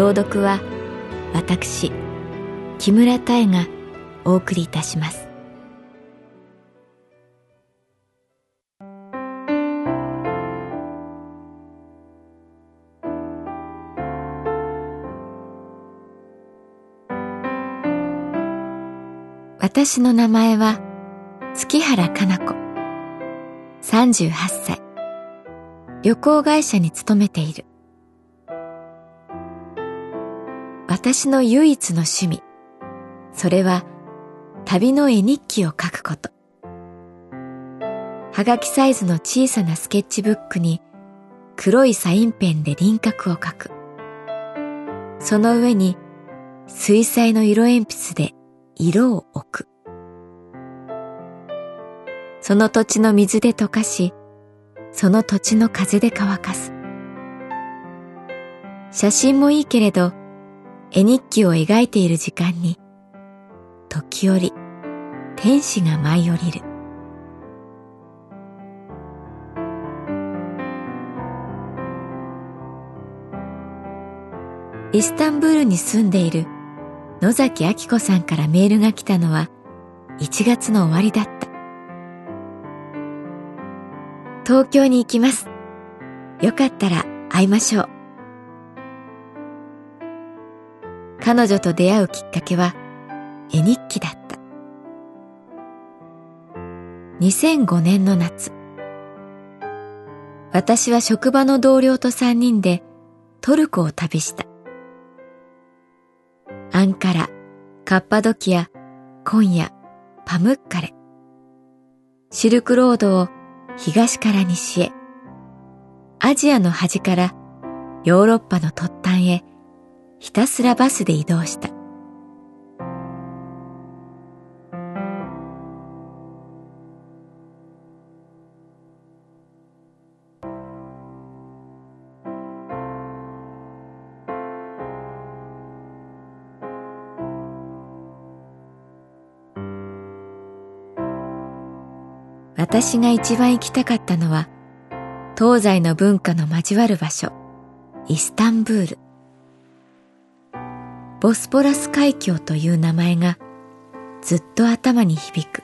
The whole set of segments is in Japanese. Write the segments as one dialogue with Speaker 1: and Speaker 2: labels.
Speaker 1: 朗読は私木村多江がお送りいたします。私の名前は月原かな子38歳。旅行会社に勤めている。私の唯一の趣味それは旅の絵日記を書くことはがきサイズの小さなスケッチブックに黒いサインペンで輪郭を描くその上に水彩の色鉛筆で色を置く。その土地の水で溶かし、その土地の風で乾かす。写真もいいけれど、絵日記を描いている時間に、時折、天使が舞い降りる。イスタンブールに住んでいる野崎明子さんからメールが来たのは1月の終わりだった。東京に行きます。よかったら会いましょう。彼女と出会うきっかけは絵日記だった。2005年の夏。私は職場の同僚と3人でトルコを旅した。アンカラ、カッパドキア、コンヤ、パムッカレ。シルクロードを東から西へ、アジアの端からヨーロッパの突端へひたすらバスで移動した。私が一番行きたかったのは東西の文化の交わる場所イスタンブールボスポラス海峡という名前がずっと頭に響く。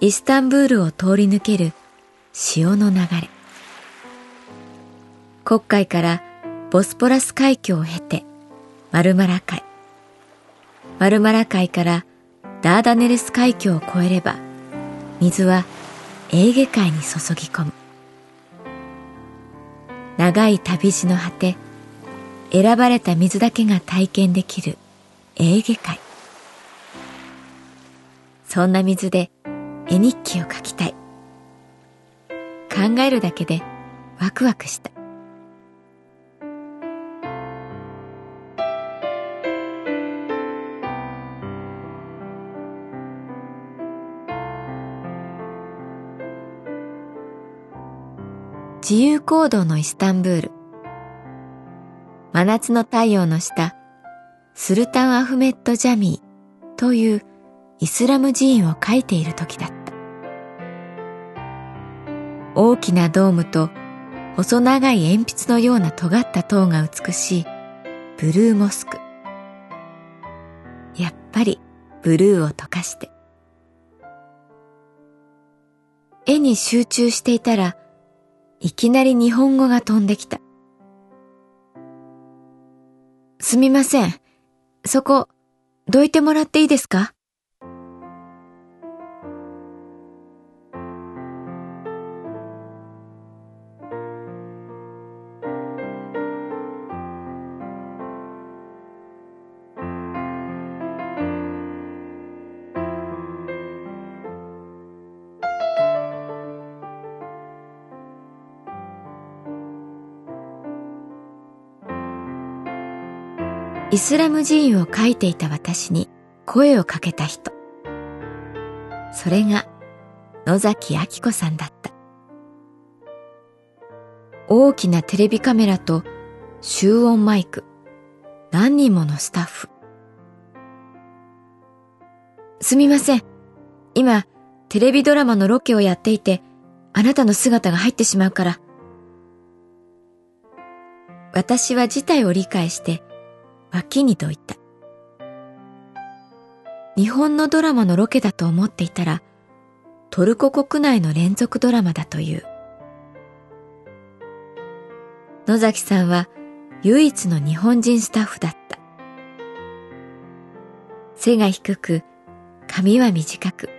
Speaker 1: イスタンブールを通り抜ける潮の流れ。黒海からボスポラス海峡を経てマルマラ海。マルマラ海からダーダネルス海峡を越えれば水はエーゲ海に注ぎ込む。長い旅路の果て選ばれた水だけが体験できるエーゲ海。そんな水で絵日記を書きたい。考えるだけでワクワクした。自由行動のイスタンブール。真夏の太陽の下スルタン・アフメット・ジャミーというイスラム寺院を描いている時だった。大きなドームと細長い鉛筆のような尖った塔が美しいブルーモスク。やっぱりブルーを溶かして。絵に集中していたらいきなり日本語が飛んできた。すみません。そこ、どいてもらっていいですか？イスラム寺院を書いていた私に声をかけた人。それが野崎明子さんだった。大きなテレビカメラと集音マイク、何人ものスタッフ。すみません。今、テレビドラマのロケをやっていて、あなたの姿が入ってしまうから。私は事態を理解して、脇にと言った。日本のドラマのロケだと思っていたら、トルコ国内の連続ドラマだという。野崎さんは唯一の日本人スタッフだった。背が低く、髪は短く、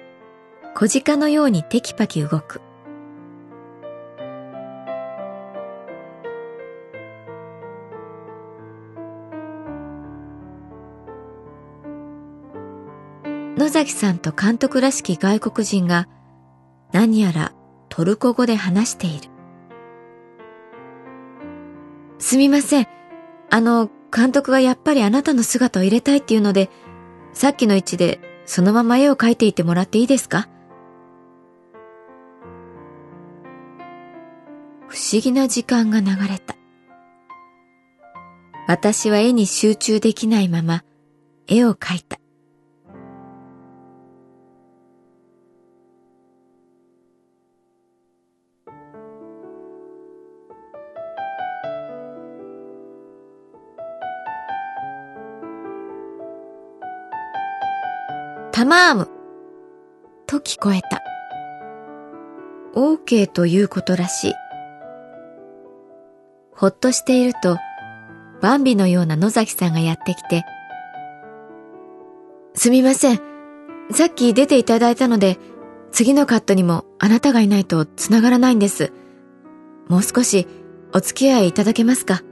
Speaker 1: 小鹿のようにテキパキ動く。野崎さんと監督らしき外国人が何やらトルコ語で話している。すみません。あの、監督がやっぱりあなたの姿を入れたいっていうので、さっきの位置でそのまま絵を描いていてもらっていいですか？不思議な時間が流れた。私は絵に集中できないまま絵を描いた。タマームと聞こえた。OK ということらしい。ほっとしていると、バンビのような野崎さんがやってきて、すみません。さっき出ていただいたので、次のカットにもあなたがいないと繋がらないんです。もう少しお付き合いいただけますか？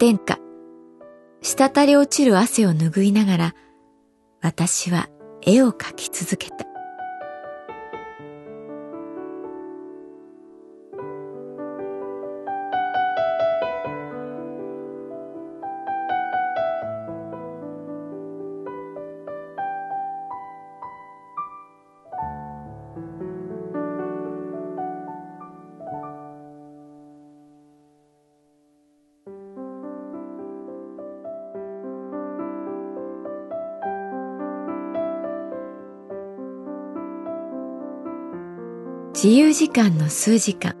Speaker 1: 天下、滴り落ちる汗を拭いながら、私は絵を描き続けた。自由時間の数時間。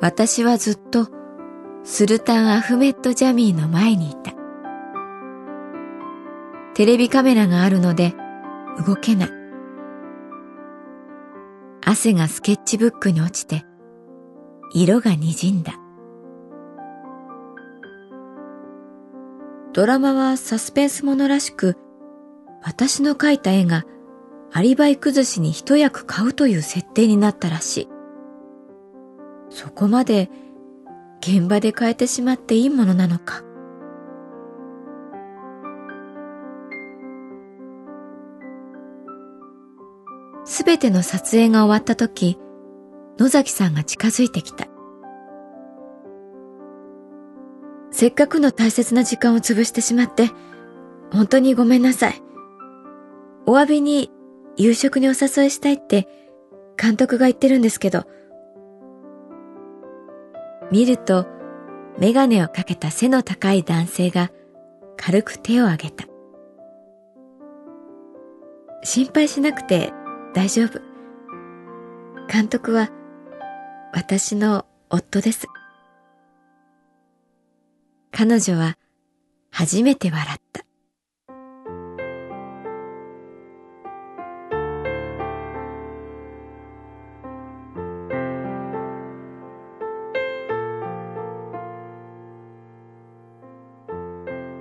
Speaker 1: 私はずっとスルタン・アフメット・ジャミーの前にいた。テレビカメラがあるので動けない。汗がスケッチブックに落ちて色が滲んだ。ドラマはサスペンスものらしく私の描いた絵がアリバイ崩しに一役買うという設定になったらしい。そこまで現場で変えてしまっていいものなのか。すべての撮影が終わった時、野崎さんが近づいてきた。せっかくの大切な時間を潰してしまって、本当にごめんなさい。お詫びに夕食にお誘いしたいって監督が言ってるんですけど。見ると、メガネをかけた背の高い男性が軽く手を挙げた。心配しなくて大丈夫。監督は私の夫です。彼女は初めて笑った。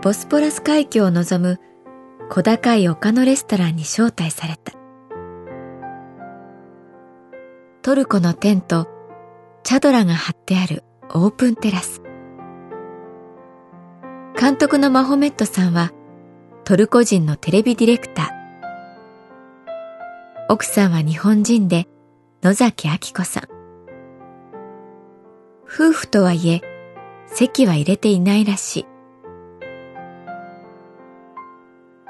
Speaker 1: ボスポラス海峡を望む小高い丘のレストランに招待された。トルコのテント、チャドラが張ってあるオープンテラス。監督のマホメットさんはトルコ人のテレビディレクター。奥さんは日本人で野崎明子さん。夫婦とはいえ席は入れていないらしい。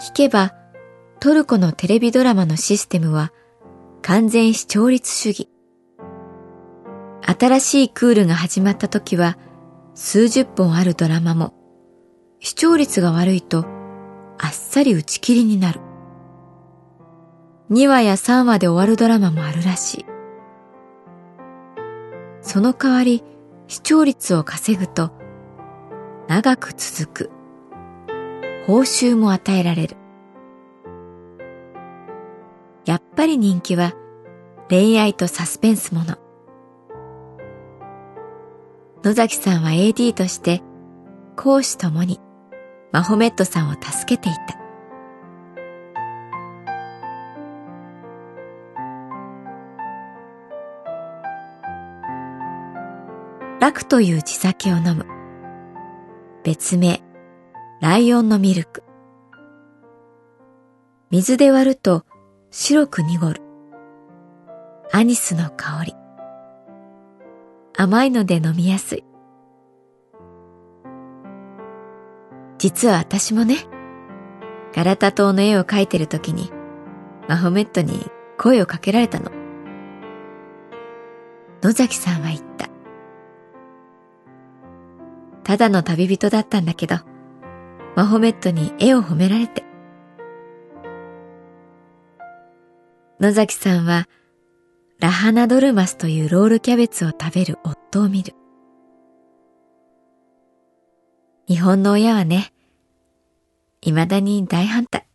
Speaker 1: 聞けばトルコのテレビドラマのシステムは完全視聴率主義。新しいクールが始まった時は数十本あるドラマも視聴率が悪いとあっさり打ち切りになる。2話や3話で終わるドラマもあるらしい。その代わり視聴率を稼ぐと長く続く。報酬も与えられる。やっぱり人気は恋愛とサスペンスもの。野崎さんは AD として講師ともにマホメットさんを助けていた。楽という地酒を飲む。別名、ライオンのミルク。水で割ると白く濁る。アニスの香り。甘いので飲みやすい。実は私もね、ガラタ島の絵を描いてる時に、マホメットに声をかけられたの。野崎さんは言った。ただの旅人だったんだけど、マホメットに絵を褒められて。野崎さんは、ラハナドルマスというロールキャベツを食べる夫を見る。日本の親はね、未だに大反対。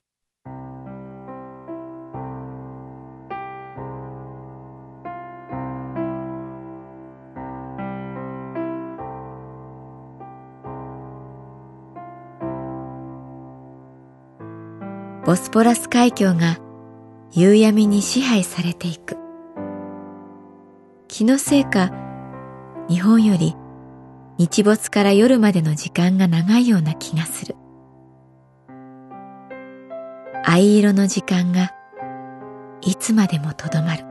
Speaker 1: ボスポラス海峡が夕闇に支配されていく。気のせいか、日本より日没から夜までの時間が長いような気がする。藍色の時間がいつまでもとどまる。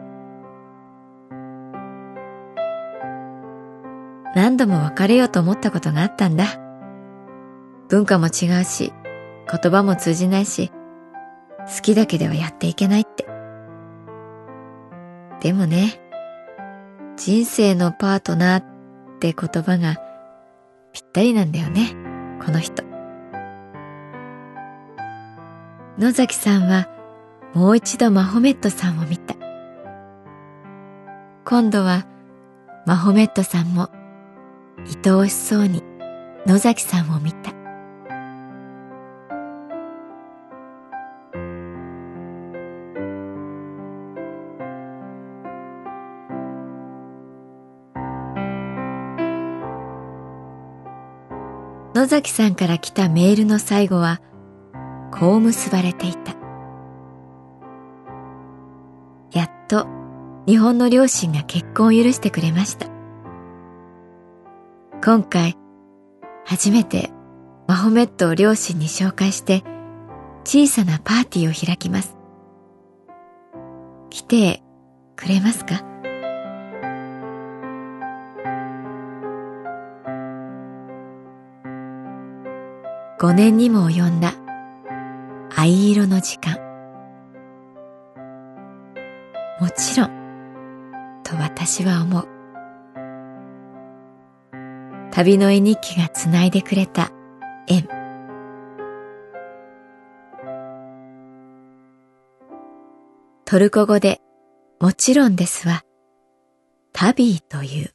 Speaker 1: 何度も別れようと思ったことがあったんだ。文化も違うし、言葉も通じないし、好きだけではやっていけないって。でもね、人生のパートナーって言葉がぴったりなんだよね、この人。野崎さんはもう一度マホメットさんを見た。今度はマホメットさんも愛おしそうに野崎さんを見た。野崎さんから来たメールの最後は、こう結ばれていた。やっと日本の両親が結婚を許してくれました。今回、初めてマホメットを両親に紹介して小さなパーティーを開きます。来てくれますか？5年にも及んだ。藍色の時間。もちろんと私は思う。旅の絵日記がつないでくれた縁。トルコ語でもちろんですはタビーという。